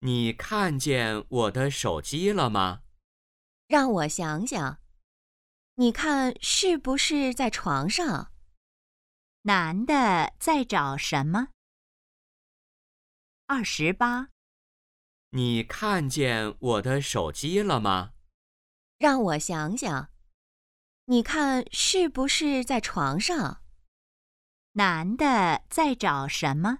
你看见我的手机了吗？让我想想你看是不是在床上？男的在找什么？二十八。你看见我的手机了吗？让我想想你看是不是在床上？男的在找什么